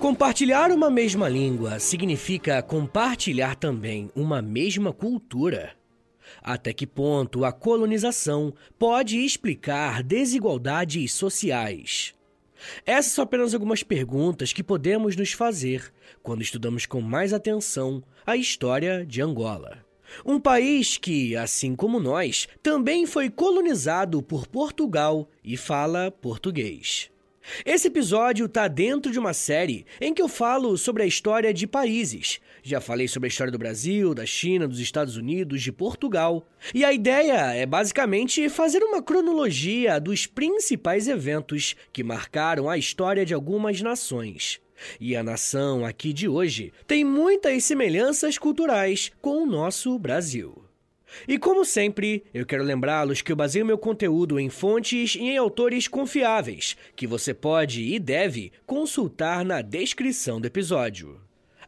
Compartilhar uma mesma língua significa compartilhar também uma mesma cultura. Até que ponto a colonização pode explicar desigualdades sociais? Essas são apenas algumas perguntas que podemos nos fazer quando estudamos com mais atenção a história de Angola. Um país que, assim como nós, também foi colonizado por Portugal e fala português. Esse episódio está dentro de uma série em que eu falo sobre a história de países. Já falei sobre a história do Brasil, da China, dos Estados Unidos, de Portugal. E a ideia é basicamente fazer uma cronologia dos principais eventos que marcaram a história de algumas nações. E a nação aqui de hoje tem muitas semelhanças culturais com o nosso Brasil. E como sempre, eu quero lembrá-los que eu baseio meu conteúdo em fontes e em autores confiáveis, que você pode e deve consultar na descrição do episódio.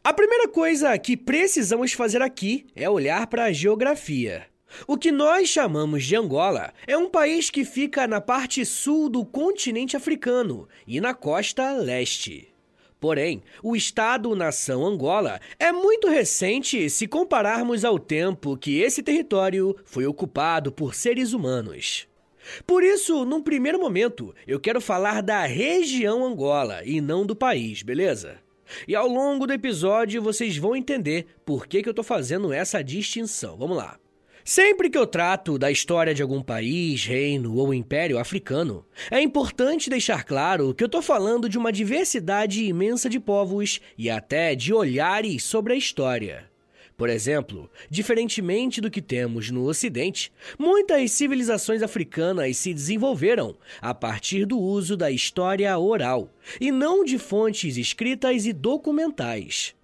A primeira coisa que precisamos fazer aqui é olhar para a geografia. O que nós chamamos de Angola é um país que fica na parte sul do continente africano e na costa leste. Porém, o Estado-nação Angola é muito recente se compararmos ao tempo que esse território foi ocupado por seres humanos. Por isso, num primeiro momento, eu quero falar da região Angola e não do país, beleza? E ao longo do episódio vocês vão entender por que, que eu estou fazendo essa distinção. Vamos lá. Sempre que eu trato da história de algum país, reino ou império africano, é importante deixar claro que eu estou falando de uma diversidade imensa de povos e até de olhares sobre a história. Por exemplo, diferentemente do que temos no Ocidente, muitas civilizações africanas se desenvolveram a partir do uso da história oral e não de fontes escritas e documentais.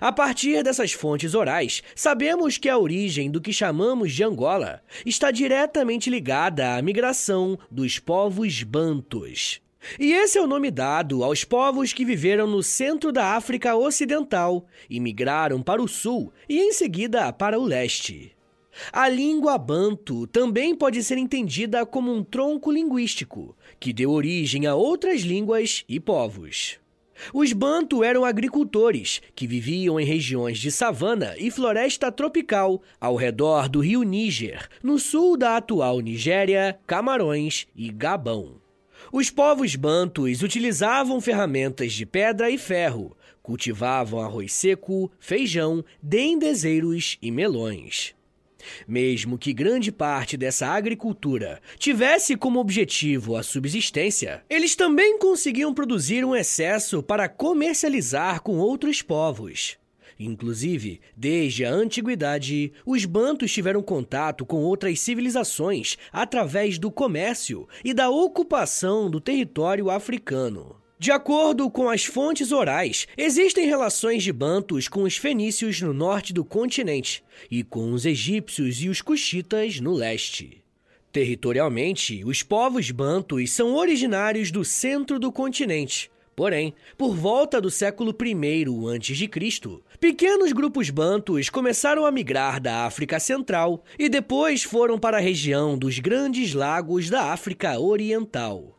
A partir dessas fontes orais, sabemos que a origem do que chamamos de Angola está diretamente ligada à migração dos povos bantus. E esse é o nome dado aos povos que viveram no centro da África Ocidental e migraram para o sul e em seguida para o leste. A língua banto também pode ser entendida como um tronco linguístico que deu origem a outras línguas e povos. Os Bantu eram agricultores que viviam em regiões de savana e floresta tropical ao redor do rio Níger, no sul da atual Nigéria, Camarões e Gabão. Os povos bantus utilizavam ferramentas de pedra e ferro, cultivavam arroz seco, feijão, dendezeiros e melões. Mesmo que grande parte dessa agricultura tivesse como objetivo a subsistência, eles também conseguiam produzir um excesso para comercializar com outros povos. Inclusive, desde a antiguidade, os bantos tiveram contato com outras civilizações através do comércio e da ocupação do território africano. De acordo com as fontes orais, existem relações de bantos com os fenícios no norte do continente e com os egípcios e os cuxitas no leste. Territorialmente, os povos bantos são originários do centro do continente. Porém, por volta do século I a.C., pequenos grupos bantos começaram a migrar da África Central e depois foram para a região dos Grandes Lagos da África Oriental.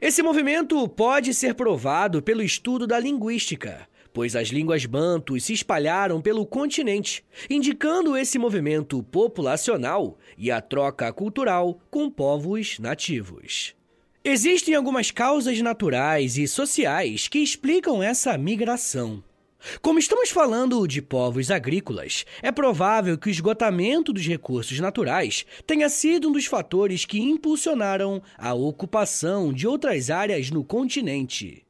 Esse movimento pode ser provado pelo estudo da linguística, pois as línguas bantus se espalharam pelo continente, indicando esse movimento populacional e a troca cultural com povos nativos. Existem algumas causas naturais e sociais que explicam essa migração. Como estamos falando de povos agrícolas, é provável que o esgotamento dos recursos naturais tenha sido um dos fatores que impulsionaram a ocupação de outras áreas no continente.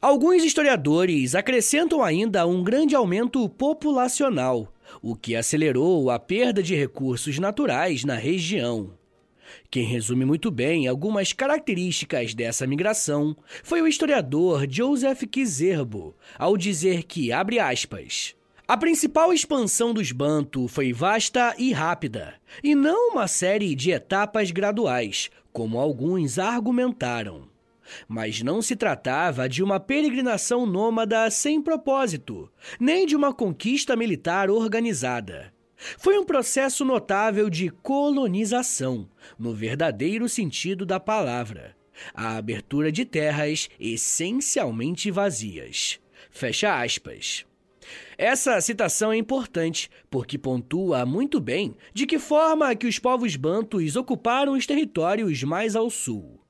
Alguns historiadores acrescentam ainda um grande aumento populacional, o que acelerou a perda de recursos naturais na região. Quem resume muito bem algumas características dessa migração foi o historiador Joseph Kizerbo, ao dizer que, abre aspas, a principal expansão dos Bantu foi vasta e rápida, e não uma série de etapas graduais, como alguns argumentaram. Mas não se tratava de uma peregrinação nômada sem propósito, nem de uma conquista militar organizada. Foi um processo notável de colonização, no verdadeiro sentido da palavra. A abertura de terras essencialmente vazias. Fecha aspas. Essa citação é importante porque pontua muito bem de que forma que os povos bantus ocuparam os territórios mais ao sul.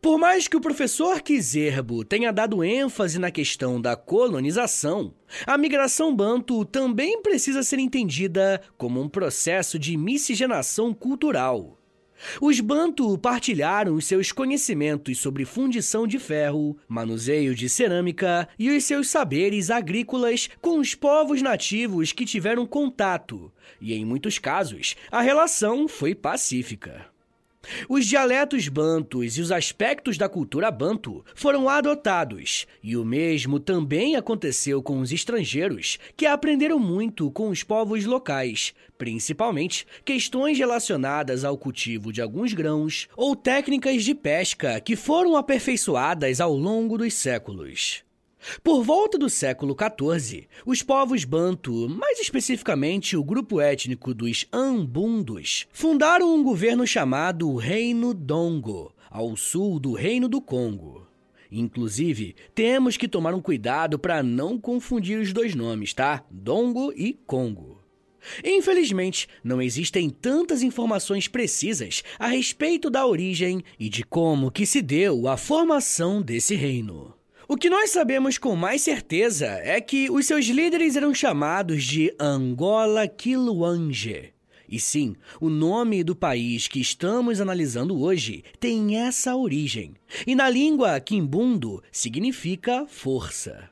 Por mais que o professor Kizerbo tenha dado ênfase na questão da colonização, a migração banto também precisa ser entendida como um processo de miscigenação cultural. Os Bantu partilharam os seus conhecimentos sobre fundição de ferro, manuseio de cerâmica e os seus saberes agrícolas com os povos nativos que tiveram contato, e em muitos casos a relação foi pacífica. Os dialetos bantus e os aspectos da cultura banto foram adotados, e o mesmo também aconteceu com os estrangeiros, que aprenderam muito com os povos locais, principalmente questões relacionadas ao cultivo de alguns grãos ou técnicas de pesca que foram aperfeiçoadas ao longo dos séculos. Por volta do século XIV, os povos Bantu, mais especificamente o grupo étnico dos Ambundos, fundaram um governo chamado Reino Dongo, ao sul do Reino do Congo. Inclusive, temos que tomar um cuidado para não confundir os dois nomes, tá? Dongo e Congo. Infelizmente, não existem tantas informações precisas a respeito da origem e de como que se deu a formação desse reino. O que nós sabemos com mais certeza é que os seus líderes eram chamados de Angola Kiluange. E sim, o nome do país que estamos analisando hoje tem essa origem. E na língua quimbundo significa força.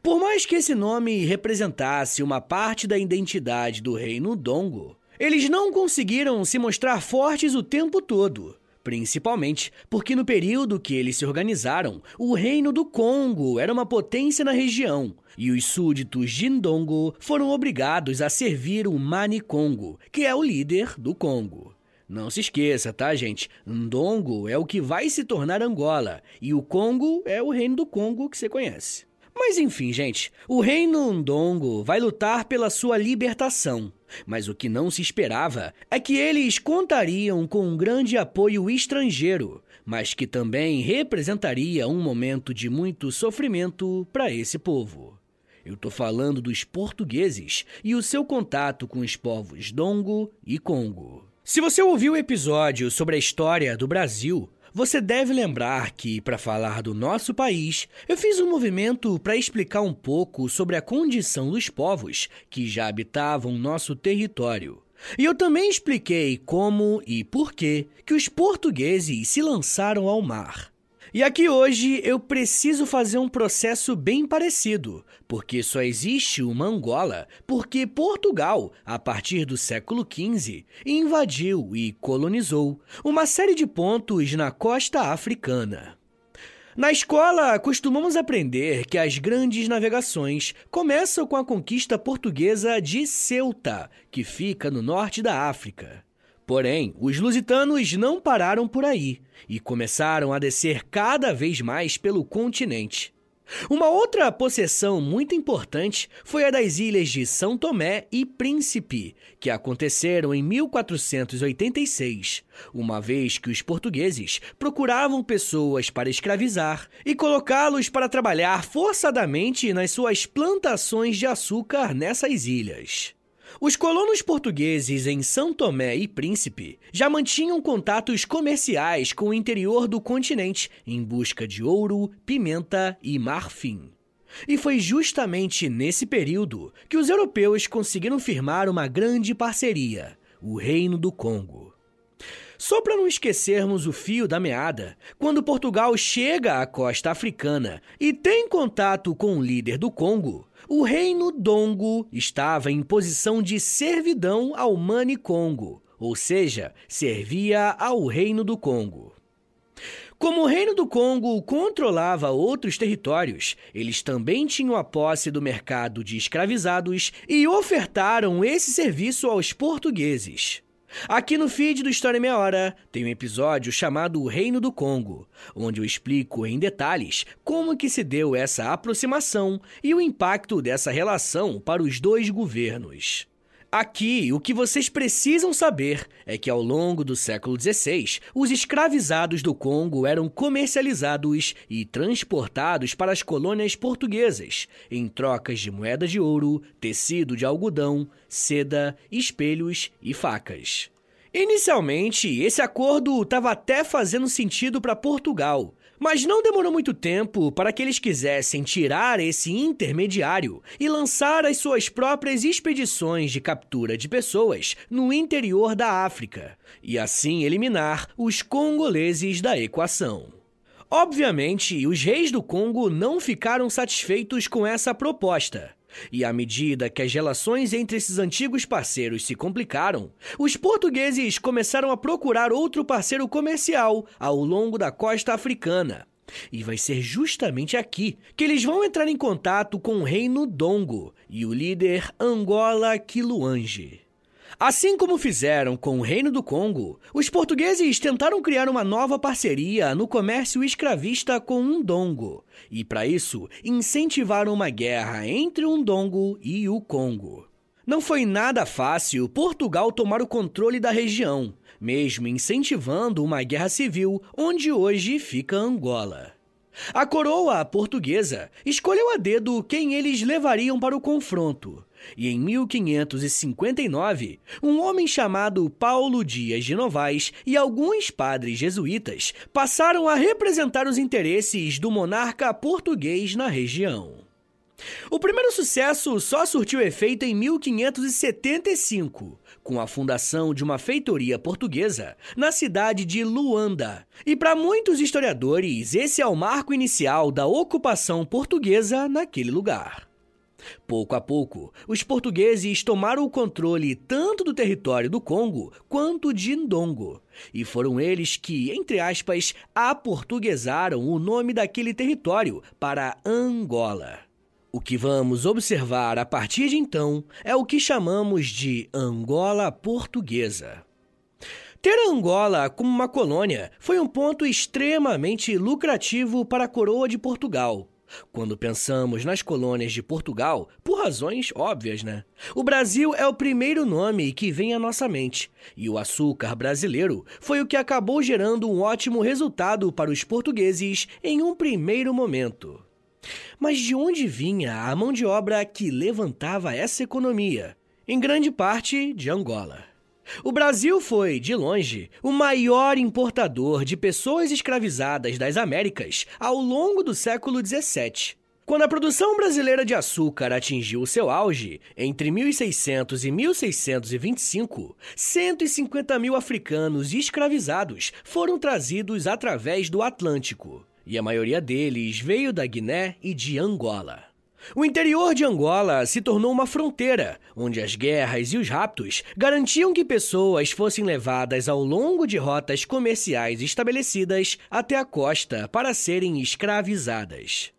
Por mais que esse nome representasse uma parte da identidade do reino Dongo, eles não conseguiram se mostrar fortes o tempo todo principalmente porque no período que eles se organizaram, o Reino do Congo era uma potência na região e os súditos de Ndongo foram obrigados a servir o Mani Congo, que é o líder do Congo. Não se esqueça, tá, gente? Ndongo é o que vai se tornar Angola e o Congo é o Reino do Congo que você conhece. Mas enfim, gente, o reino Ndongo vai lutar pela sua libertação. Mas o que não se esperava é que eles contariam com um grande apoio estrangeiro, mas que também representaria um momento de muito sofrimento para esse povo. Eu tô falando dos portugueses e o seu contato com os povos Dongo e Congo. Se você ouviu o episódio sobre a história do Brasil, você deve lembrar que, para falar do nosso país, eu fiz um movimento para explicar um pouco sobre a condição dos povos que já habitavam nosso território. E eu também expliquei como e por que que os portugueses se lançaram ao mar. E aqui hoje eu preciso fazer um processo bem parecido, porque só existe uma Angola porque Portugal, a partir do século XV, invadiu e colonizou uma série de pontos na costa africana. Na escola, costumamos aprender que as grandes navegações começam com a conquista portuguesa de Ceuta, que fica no norte da África. Porém, os lusitanos não pararam por aí e começaram a descer cada vez mais pelo continente. Uma outra possessão muito importante foi a das ilhas de São Tomé e Príncipe, que aconteceram em 1486, uma vez que os portugueses procuravam pessoas para escravizar e colocá-los para trabalhar forçadamente nas suas plantações de açúcar nessas ilhas. Os colonos portugueses em São Tomé e Príncipe já mantinham contatos comerciais com o interior do continente em busca de ouro, pimenta e marfim. E foi justamente nesse período que os europeus conseguiram firmar uma grande parceria, o Reino do Congo. Só para não esquecermos o fio da meada, quando Portugal chega à costa africana e tem contato com o líder do Congo, o reino Dongo estava em posição de servidão ao Mani Congo, ou seja, servia ao Reino do Congo. Como o Reino do Congo controlava outros territórios, eles também tinham a posse do mercado de escravizados e ofertaram esse serviço aos portugueses. Aqui no feed do História em Meia Hora tem um episódio chamado O Reino do Congo, onde eu explico em detalhes como que se deu essa aproximação e o impacto dessa relação para os dois governos. Aqui, o que vocês precisam saber é que ao longo do século XVI, os escravizados do Congo eram comercializados e transportados para as colônias portuguesas, em trocas de moedas de ouro, tecido de algodão, seda, espelhos e facas. Inicialmente, esse acordo estava até fazendo sentido para Portugal, mas não demorou muito tempo para que eles quisessem tirar esse intermediário e lançar as suas próprias expedições de captura de pessoas no interior da África, e assim eliminar os congoleses da equação. Obviamente, os reis do Congo não ficaram satisfeitos com essa proposta. E à medida que as relações entre esses antigos parceiros se complicaram, os portugueses começaram a procurar outro parceiro comercial ao longo da costa africana. E vai ser justamente aqui que eles vão entrar em contato com o reino Dongo e o líder Angola Quiluange. Assim como fizeram com o Reino do Congo, os portugueses tentaram criar uma nova parceria no comércio escravista com o Ndongo, e para isso incentivaram uma guerra entre o Ndongo e o Congo. Não foi nada fácil Portugal tomar o controle da região, mesmo incentivando uma guerra civil onde hoje fica Angola. A coroa portuguesa escolheu a dedo quem eles levariam para o confronto, e em 1559, um homem chamado Paulo Dias de Novaes e alguns padres jesuítas passaram a representar os interesses do monarca português na região. O primeiro sucesso só surtiu efeito em 1575, com a fundação de uma feitoria portuguesa na cidade de Luanda. E para muitos historiadores, esse é o marco inicial da ocupação portuguesa naquele lugar. Pouco a pouco, os portugueses tomaram o controle tanto do território do Congo quanto de Ndongo, e foram eles que, entre aspas, aportuguesaram o nome daquele território para Angola. O que vamos observar a partir de então é o que chamamos de Angola Portuguesa. Ter Angola como uma colônia foi um ponto extremamente lucrativo para a coroa de Portugal quando pensamos nas colônias de Portugal, por razões óbvias, né? O Brasil é o primeiro nome que vem à nossa mente, e o açúcar brasileiro foi o que acabou gerando um ótimo resultado para os portugueses em um primeiro momento. Mas de onde vinha a mão de obra que levantava essa economia? Em grande parte de Angola. O Brasil foi, de longe, o maior importador de pessoas escravizadas das Américas ao longo do século XVII. Quando a produção brasileira de açúcar atingiu seu auge, entre 1600 e 1625, 150 mil africanos escravizados foram trazidos através do Atlântico, e a maioria deles veio da Guiné e de Angola. O interior de Angola se tornou uma fronteira, onde as guerras e os raptos garantiam que pessoas fossem levadas ao longo de rotas comerciais estabelecidas até a costa para serem escravizadas.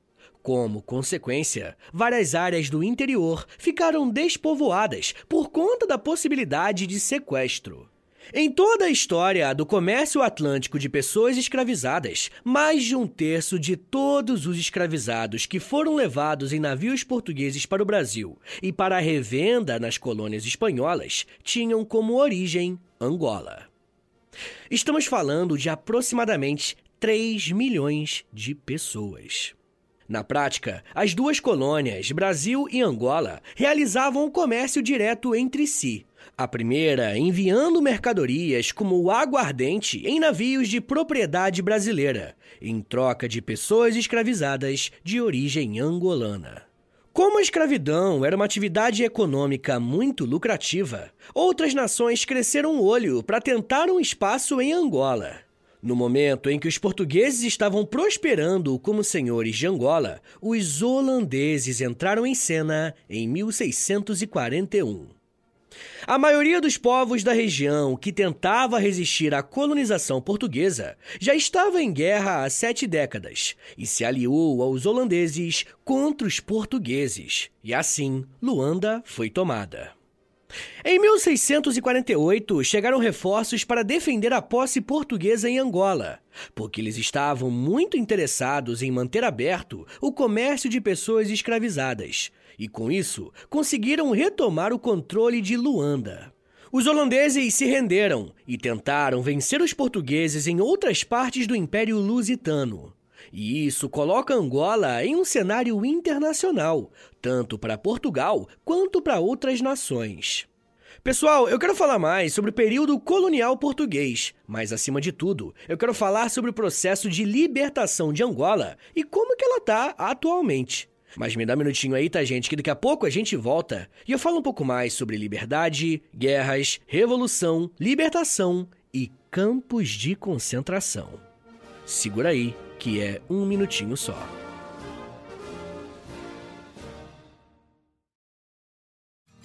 Como consequência, várias áreas do interior ficaram despovoadas por conta da possibilidade de sequestro. Em toda a história do comércio atlântico de pessoas escravizadas, mais de um terço de todos os escravizados que foram levados em navios portugueses para o Brasil e para a revenda nas colônias espanholas tinham como origem Angola. Estamos falando de aproximadamente 3 milhões de pessoas. Na prática, as duas colônias, Brasil e Angola, realizavam o comércio direto entre si, a primeira enviando mercadorias como aguardente em navios de propriedade brasileira, em troca de pessoas escravizadas de origem angolana. Como a escravidão era uma atividade econômica muito lucrativa, outras nações cresceram o olho para tentar um espaço em Angola. No momento em que os portugueses estavam prosperando como senhores de Angola, os holandeses entraram em cena em 1641. A maioria dos povos da região que tentava resistir à colonização portuguesa já estava em guerra há sete décadas e se aliou aos holandeses contra os portugueses, e assim Luanda foi tomada. Em 1648, chegaram reforços para defender a posse portuguesa em Angola, porque eles estavam muito interessados em manter aberto o comércio de pessoas escravizadas, e com isso conseguiram retomar o controle de Luanda. Os holandeses se renderam e tentaram vencer os portugueses em outras partes do Império Lusitano. E isso coloca Angola em um cenário internacional, tanto para Portugal quanto para outras nações. Pessoal, eu quero falar mais sobre o período colonial português, mas acima de tudo, eu quero falar sobre o processo de libertação de Angola e como que ela está atualmente. Mas me dá um minutinho aí, tá, gente? Que daqui a pouco a gente volta e eu falo um pouco mais sobre liberdade, guerras, revolução, libertação e campos de concentração. Segura aí, que é um minutinho só.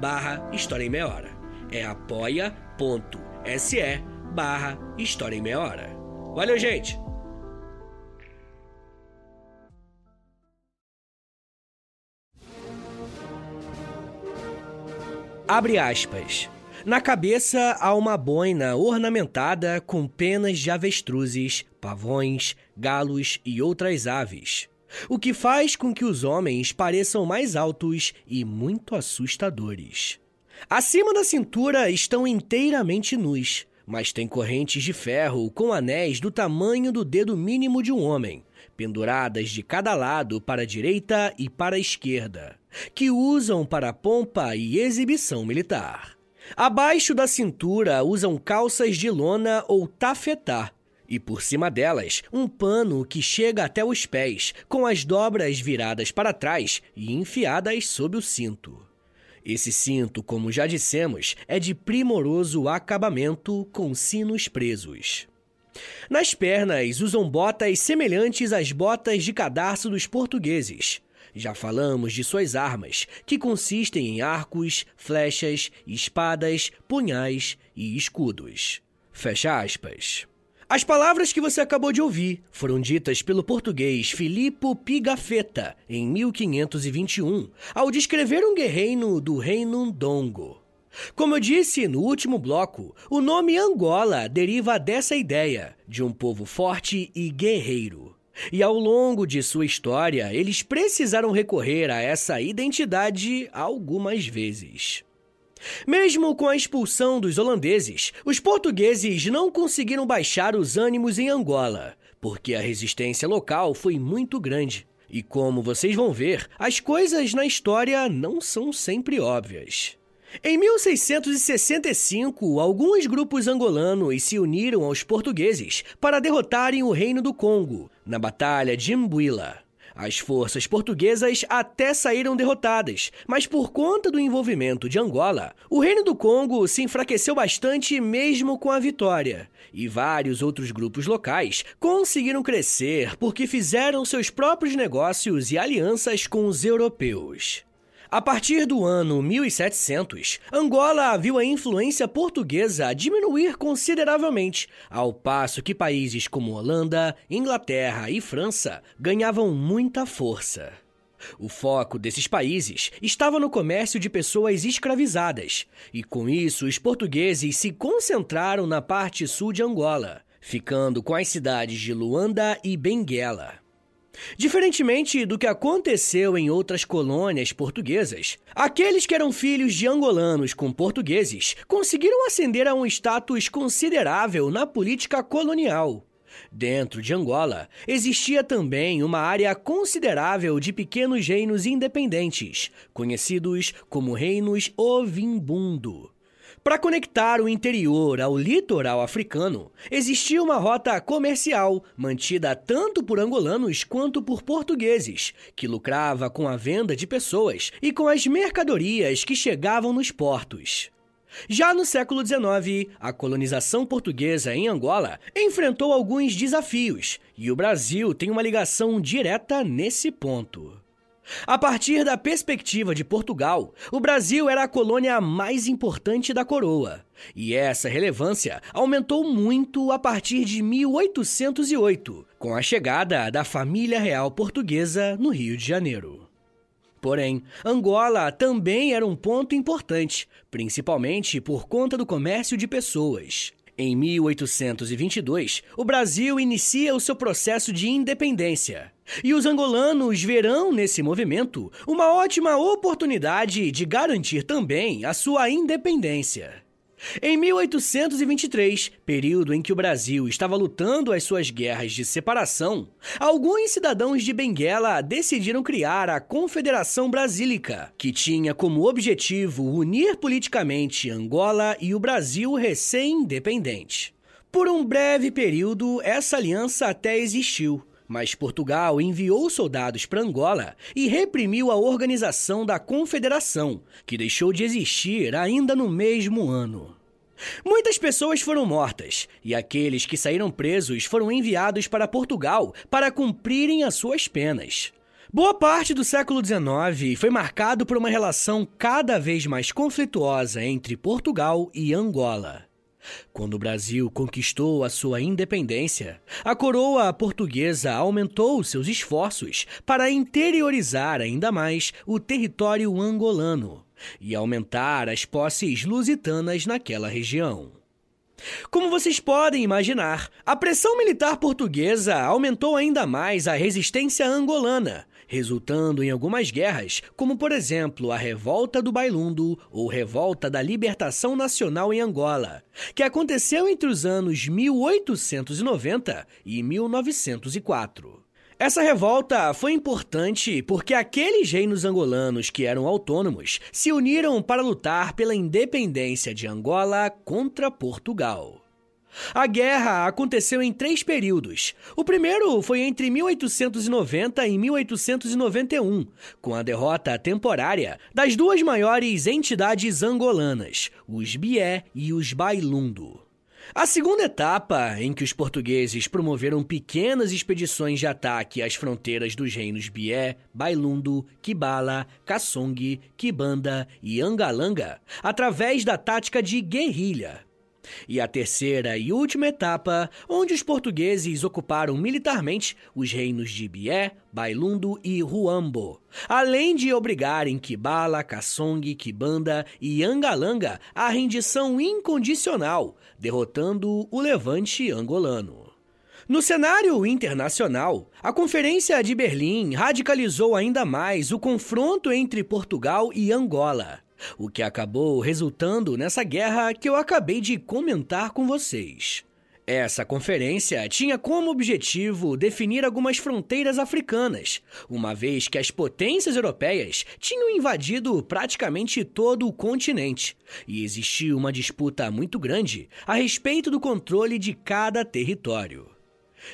barra História em Meia Hora. É apoia.se barra História em Meia Hora. Valeu, gente! Abre aspas. Na cabeça há uma boina ornamentada com penas de avestruzes, pavões, galos e outras aves, o que faz com que os homens pareçam mais altos e muito assustadores. Acima da cintura estão inteiramente nus, mas têm correntes de ferro com anéis do tamanho do dedo mínimo de um homem, penduradas de cada lado para a direita e para a esquerda, que usam para pompa e exibição militar. Abaixo da cintura usam calças de lona ou tafetá, e por cima delas um pano que chega até os pés, com as dobras viradas para trás e enfiadas sob o cinto. Esse cinto, como já dissemos, é de primoroso acabamento com sinos presos. Nas pernas usam botas semelhantes às botas de cadarço dos portugueses, já falamos de suas armas, que consistem em arcos, flechas, espadas, punhais e escudos. Fecha aspas. As palavras que você acabou de ouvir foram ditas pelo português Filippo Pigafetta em 1521, ao descrever um guerreiro do reino Ndongo. Como eu disse no último bloco, o nome Angola deriva dessa ideia de um povo forte e guerreiro. E ao longo de sua história, eles precisaram recorrer a essa identidade algumas vezes. Mesmo com a expulsão dos holandeses, os portugueses não conseguiram baixar os ânimos em Angola, porque a resistência local foi muito grande. E como vocês vão ver, as coisas na história não são sempre óbvias. Em 1665, alguns grupos angolanos se uniram aos portugueses para derrotarem o Reino do Congo na Batalha de Mbuila. As forças portuguesas até saíram derrotadas, mas por conta do envolvimento de Angola, o Reino do Congo se enfraqueceu bastante mesmo com a vitória. E vários outros grupos locais conseguiram crescer porque fizeram seus próprios negócios e alianças com os europeus. A partir do ano 1700, Angola viu a influência portuguesa diminuir consideravelmente, ao passo que países como Holanda, Inglaterra e França ganhavam muita força. O foco desses países estava no comércio de pessoas escravizadas, e com isso os portugueses se concentraram na parte sul de Angola, ficando com as cidades de Luanda e Benguela. Diferentemente do que aconteceu em outras colônias portuguesas, aqueles que eram filhos de angolanos com portugueses conseguiram ascender a um status considerável na política colonial. Dentro de Angola, existia também uma área considerável de pequenos reinos independentes, conhecidos como reinos Ovimbundo. Para conectar o interior ao litoral africano, existia uma rota comercial mantida tanto por angolanos quanto por portugueses, que lucrava com a venda de pessoas e com as mercadorias que chegavam nos portos. Já no século XIX, a colonização portuguesa em Angola enfrentou alguns desafios e o Brasil tem uma ligação direta nesse ponto. A partir da perspectiva de Portugal, o Brasil era a colônia mais importante da coroa. E essa relevância aumentou muito a partir de 1808, com a chegada da família real portuguesa no Rio de Janeiro. Porém, Angola também era um ponto importante, principalmente por conta do comércio de pessoas. Em 1822, o Brasil inicia o seu processo de independência. E os angolanos verão nesse movimento uma ótima oportunidade de garantir também a sua independência. Em 1823, período em que o Brasil estava lutando as suas guerras de separação, alguns cidadãos de Benguela decidiram criar a Confederação Brasílica, que tinha como objetivo unir politicamente Angola e o Brasil recém-independente. Por um breve período, essa aliança até existiu, mas Portugal enviou soldados para Angola e reprimiu a organização da Confederação, que deixou de existir ainda no mesmo ano. Muitas pessoas foram mortas e aqueles que saíram presos foram enviados para Portugal para cumprirem as suas penas. Boa parte do século XIX foi marcado por uma relação cada vez mais conflituosa entre Portugal e Angola. Quando o Brasil conquistou a sua independência, a coroa portuguesa aumentou seus esforços para interiorizar ainda mais o território angolano e aumentar as posses lusitanas naquela região. Como vocês podem imaginar, a pressão militar portuguesa aumentou ainda mais a resistência angolana, resultando em algumas guerras, como por exemplo a Revolta do Bailundo ou Revolta da Libertação Nacional em Angola, que aconteceu entre os anos 1890 e 1904. Essa revolta foi importante porque aqueles reinos angolanos que eram autônomos se uniram para lutar pela independência de Angola contra Portugal. A guerra aconteceu em três períodos. O primeiro foi entre 1890 e 1891, com a derrota temporária das duas maiores entidades angolanas, os Bié e os Bailundo. A segunda etapa, em que os portugueses promoveram pequenas expedições de ataque às fronteiras dos reinos Bié, Bailundo, Kibala, Kassong, Kibanda e Angalanga, através da tática de guerrilha. E a terceira e última etapa, onde os portugueses ocuparam militarmente os reinos de Bié, Bailundo e Huambo, além de obrigarem Kibala, Kassong, Kibanda e Angalanga à rendição incondicional, derrotando o levante angolano. No cenário internacional, a Conferência de Berlim radicalizou ainda mais o confronto entre Portugal e Angola. O que acabou resultando nessa guerra que eu acabei de comentar com vocês. Essa conferência tinha como objetivo definir algumas fronteiras africanas, uma vez que as potências europeias tinham invadido praticamente todo o continente e existia uma disputa muito grande a respeito do controle de cada território.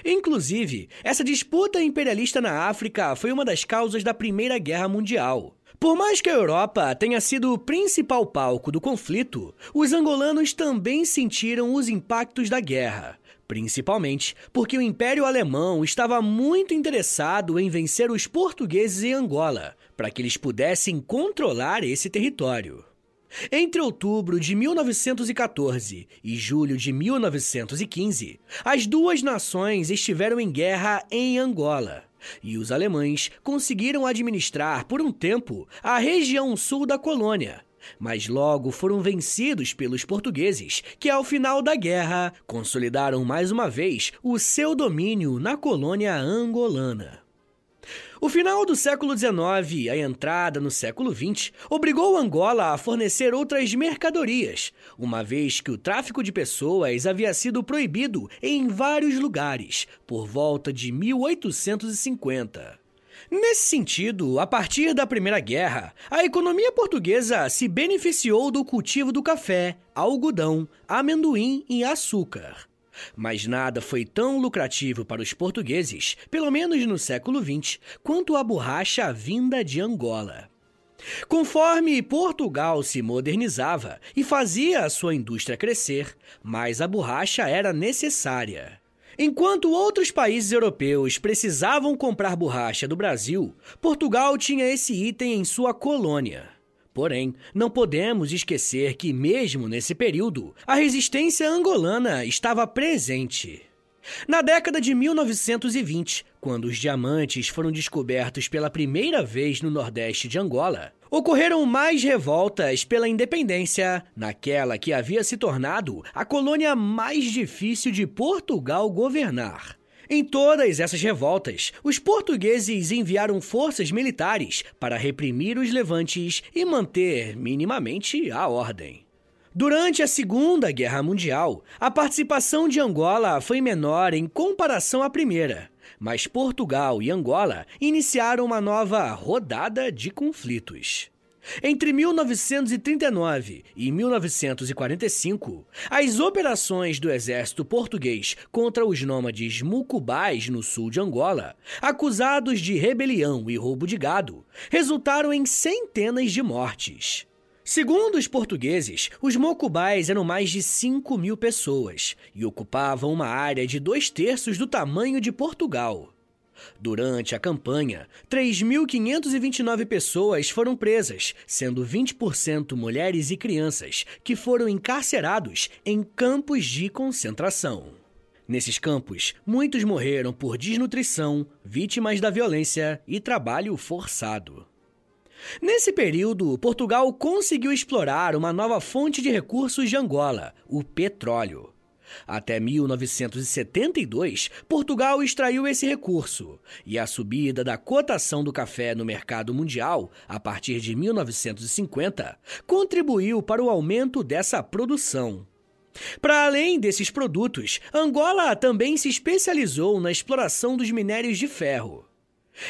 Inclusive, essa disputa imperialista na África foi uma das causas da Primeira Guerra Mundial. Por mais que a Europa tenha sido o principal palco do conflito, os angolanos também sentiram os impactos da guerra, principalmente porque o Império Alemão estava muito interessado em vencer os portugueses em Angola, para que eles pudessem controlar esse território. Entre outubro de 1914 e julho de 1915, as duas nações estiveram em guerra em Angola. E os alemães conseguiram administrar por um tempo a região sul da colônia, mas logo foram vencidos pelos portugueses, que ao final da guerra consolidaram mais uma vez o seu domínio na colônia angolana. O final do século XIX e a entrada no século XX obrigou Angola a fornecer outras mercadorias, uma vez que o tráfico de pessoas havia sido proibido em vários lugares por volta de 1850. Nesse sentido, a partir da Primeira Guerra, a economia portuguesa se beneficiou do cultivo do café, algodão, amendoim e açúcar. Mas nada foi tão lucrativo para os portugueses, pelo menos no século XX, quanto a borracha vinda de Angola. Conforme Portugal se modernizava e fazia a sua indústria crescer, mais a borracha era necessária. Enquanto outros países europeus precisavam comprar borracha do Brasil, Portugal tinha esse item em sua colônia. Porém, não podemos esquecer que, mesmo nesse período, a resistência angolana estava presente. Na década de 1920, quando os diamantes foram descobertos pela primeira vez no nordeste de Angola, ocorreram mais revoltas pela independência, naquela que havia se tornado a colônia mais difícil de Portugal governar. Em todas essas revoltas, os portugueses enviaram forças militares para reprimir os levantes e manter minimamente a ordem. Durante a Segunda Guerra Mundial, a participação de Angola foi menor em comparação à primeira, mas Portugal e Angola iniciaram uma nova rodada de conflitos. Entre 1939 e 1945, as operações do exército português contra os nômades mucubais no sul de Angola, acusados de rebelião e roubo de gado, resultaram em centenas de mortes. Segundo os portugueses, os mocubais eram mais de 5 mil pessoas e ocupavam uma área de dois terços do tamanho de Portugal. Durante a campanha, 3.529 pessoas foram presas, sendo 20% mulheres e crianças, que foram encarcerados em campos de concentração. Nesses campos, muitos morreram por desnutrição, vítimas da violência e trabalho forçado. Nesse período, Portugal conseguiu explorar uma nova fonte de recursos de Angola, o petróleo. Até 1972, Portugal extraiu esse recurso, e a subida da cotação do café no mercado mundial, a partir de 1950, contribuiu para o aumento dessa produção. Para além desses produtos, Angola também se especializou na exploração dos minérios de ferro.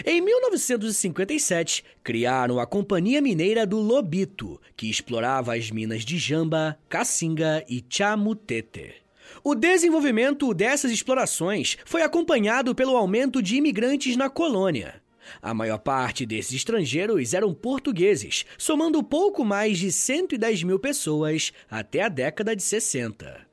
Em 1957, criaram a Companhia Mineira do Lobito, que explorava as minas de Jamba, Cacinga e Chamutete. O desenvolvimento dessas explorações foi acompanhado pelo aumento de imigrantes na colônia. A maior parte desses estrangeiros eram portugueses, somando pouco mais de 110 mil pessoas até a década de 60.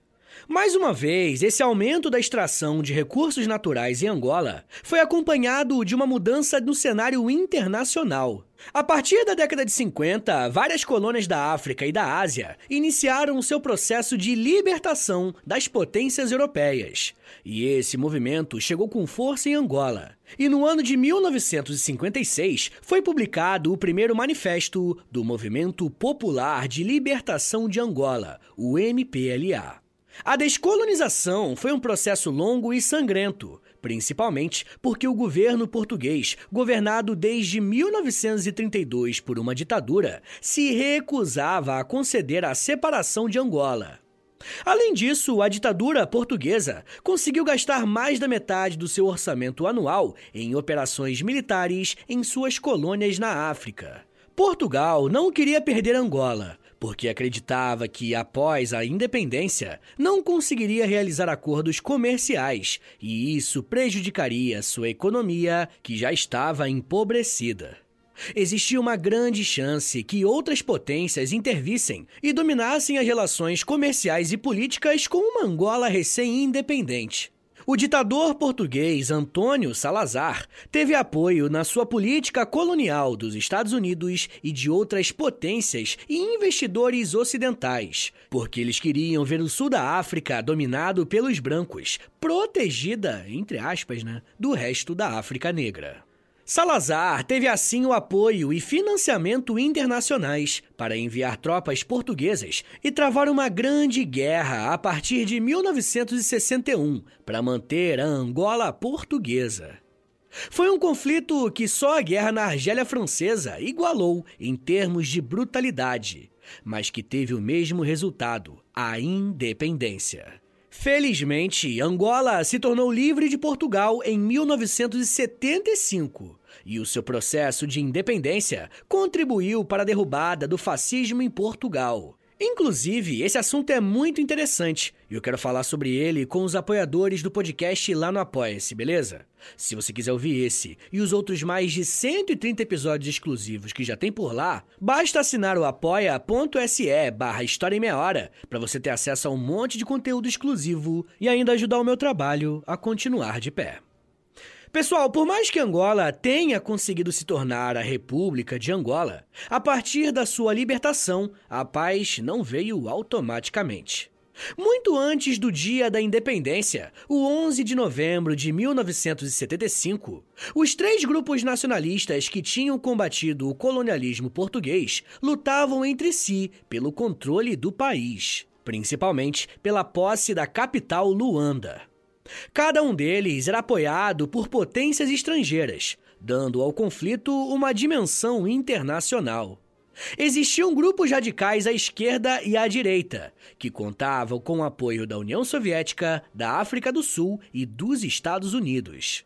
Mais uma vez, esse aumento da extração de recursos naturais em Angola foi acompanhado de uma mudança no cenário internacional. A partir da década de 50, várias colônias da África e da Ásia iniciaram seu processo de libertação das potências europeias. E esse movimento chegou com força em Angola. E no ano de 1956 foi publicado o primeiro manifesto do Movimento Popular de Libertação de Angola, o MPLA. A descolonização foi um processo longo e sangrento, principalmente porque o governo português, governado desde 1932 por uma ditadura, se recusava a conceder a separação de Angola. Além disso, a ditadura portuguesa conseguiu gastar mais da metade do seu orçamento anual em operações militares em suas colônias na África. Portugal não queria perder Angola, porque acreditava que, após a independência, não conseguiria realizar acordos comerciais e isso prejudicaria sua economia, que já estava empobrecida. Existia uma grande chance que outras potências intervissem e dominassem as relações comerciais e políticas com uma Angola recém-independente. O ditador português Antônio Salazar teve apoio na sua política colonial dos Estados Unidos e de outras potências e investidores ocidentais, porque eles queriam ver o sul da África dominado pelos brancos, protegida, entre aspas, né, do resto da África negra. Salazar teve assim o apoio e financiamento internacionais para enviar tropas portuguesas e travar uma grande guerra a partir de 1961 para manter a Angola portuguesa. Foi um conflito que só a guerra na Argélia Francesa igualou em termos de brutalidade, mas que teve o mesmo resultado: a independência. Felizmente, Angola se tornou livre de Portugal em 1975 e o seu processo de independência contribuiu para a derrubada do fascismo em Portugal. Inclusive, esse assunto é muito interessante e eu quero falar sobre ele com os apoiadores do podcast lá no Apoia-se, beleza? Se você quiser ouvir esse e os outros mais de 130 episódios exclusivos que já tem por lá, basta assinar o apoia.se barra História em Meia Hora para você ter acesso a um monte de conteúdo exclusivo e ainda ajudar o meu trabalho a continuar de pé. Pessoal, por mais que Angola tenha conseguido se tornar a República de Angola, a partir da sua libertação, a paz não veio automaticamente. Muito antes do dia da independência, o 11 de novembro de 1975, os três grupos nacionalistas que tinham combatido o colonialismo português lutavam entre si pelo controle do país, principalmente pela posse da capital Luanda. Cada um deles era apoiado por potências estrangeiras, dando ao conflito uma dimensão internacional. Existiam grupos radicais à esquerda e à direita, que contavam com o apoio da União Soviética, da África do Sul e dos Estados Unidos.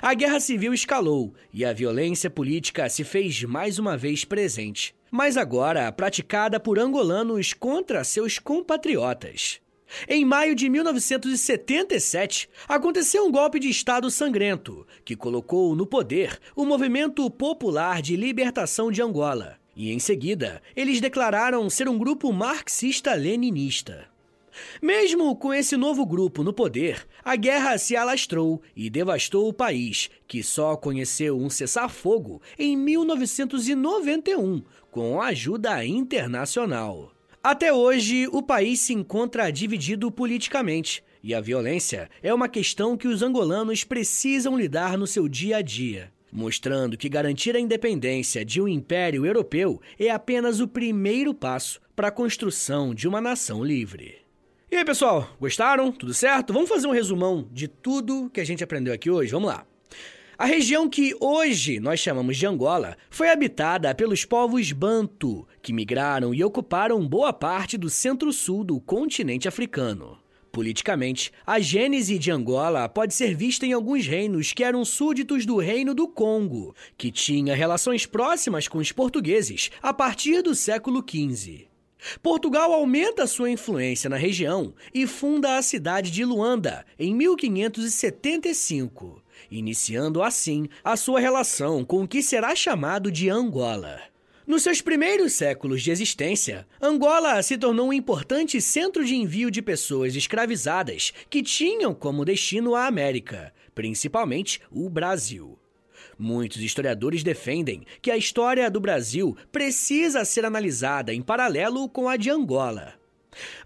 A guerra civil escalou e a violência política se fez mais uma vez presente, mas agora praticada por angolanos contra seus compatriotas. Em maio de 1977, aconteceu um golpe de Estado sangrento que colocou no poder o Movimento Popular de Libertação de Angola. E em seguida, eles declararam ser um grupo marxista-leninista. Mesmo com esse novo grupo no poder, a guerra se alastrou e devastou o país, que só conheceu um cessar-fogo em 1991, com ajuda internacional. Até hoje, o país se encontra dividido politicamente e a violência é uma questão que os angolanos precisam lidar no seu dia a dia, mostrando que garantir a independência de um império europeu é apenas o primeiro passo para a construção de uma nação livre. E aí, pessoal, gostaram? Tudo certo? Vamos fazer um resumão de tudo que a gente aprendeu aqui hoje? Vamos lá. A região que hoje nós chamamos de Angola foi habitada pelos povos Bantu, que migraram e ocuparam boa parte do centro-sul do continente africano. Politicamente, a gênese de Angola pode ser vista em alguns reinos que eram súditos do Reino do Congo, que tinha relações próximas com os portugueses a partir do século XV. Portugal aumenta sua influência na região e funda a cidade de Luanda em 1575 iniciando assim a sua relação com o que será chamado de Angola. Nos seus primeiros séculos de existência, Angola se tornou um importante centro de envio de pessoas escravizadas que tinham como destino a América, principalmente o Brasil. Muitos historiadores defendem que a história do Brasil precisa ser analisada em paralelo com a de Angola.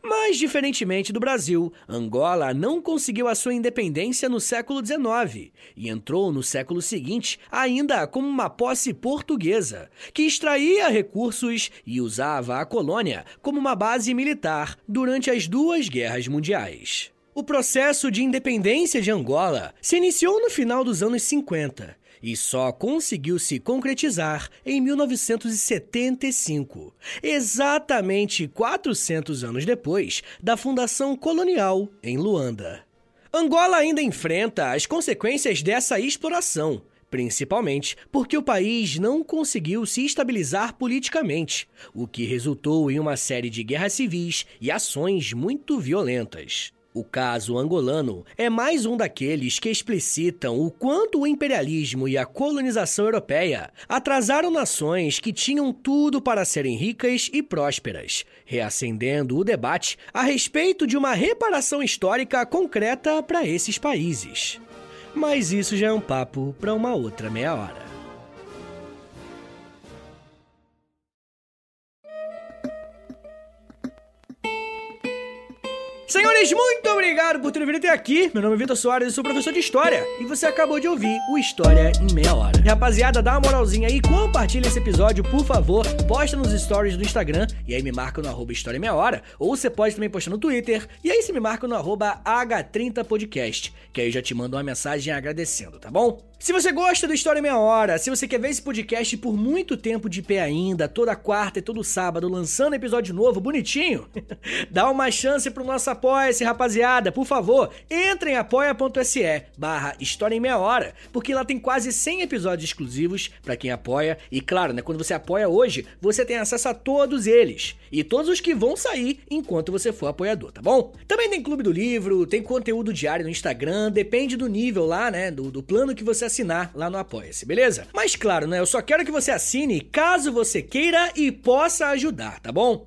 Mas, diferentemente do Brasil, Angola não conseguiu a sua independência no século XIX e entrou no século seguinte ainda como uma posse portuguesa, que extraía recursos e usava a colônia como uma base militar durante as duas guerras mundiais. O processo de independência de Angola se iniciou no final dos anos 50 e só conseguiu se concretizar em 1975, exatamente 400 anos depois da fundação colonial em Luanda. Angola ainda enfrenta as consequências dessa exploração, principalmente porque o país não conseguiu se estabilizar politicamente, o que resultou em uma série de guerras civis e ações muito violentas. O caso angolano é mais um daqueles que explicitam o quanto o imperialismo e a colonização europeia atrasaram nações que tinham tudo para serem ricas e prósperas, reacendendo o debate a respeito de uma reparação histórica concreta para esses países. Mas isso já é um papo para uma outra meia hora. Senhores, muito obrigado por terem vindo até aqui. Meu nome é Vitor Soares, eu sou professor de História. E você acabou de ouvir o História em Meia Hora. E, rapaziada, dá uma moralzinha aí, compartilha esse episódio, por favor. Posta nos stories do Instagram e aí me marca no arroba História em Meia Hora. Ou você pode também postar no Twitter. E aí você me marca no arroba H30podcast. Que aí eu já te mando uma mensagem agradecendo, tá bom? Se você gosta do História em Meia Hora, se você quer ver esse podcast por muito tempo de pé ainda, toda quarta e todo sábado, lançando episódio novo, bonitinho, dá uma chance pro nosso apoia-se, rapaziada. Por favor, entre em apoia.se barra História em Meia Hora, porque lá tem quase 100 episódios exclusivos para quem apoia. E claro, né, quando você apoia hoje, você tem acesso a todos eles. E todos os que vão sair enquanto você for apoiador, tá bom? Também tem Clube do Livro, tem conteúdo diário no Instagram, depende do nível lá, né, do, do plano que você assinar lá no Apoia-se, beleza? Mas claro, né, eu só quero que você assine caso você queira e possa ajudar, tá bom?